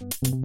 you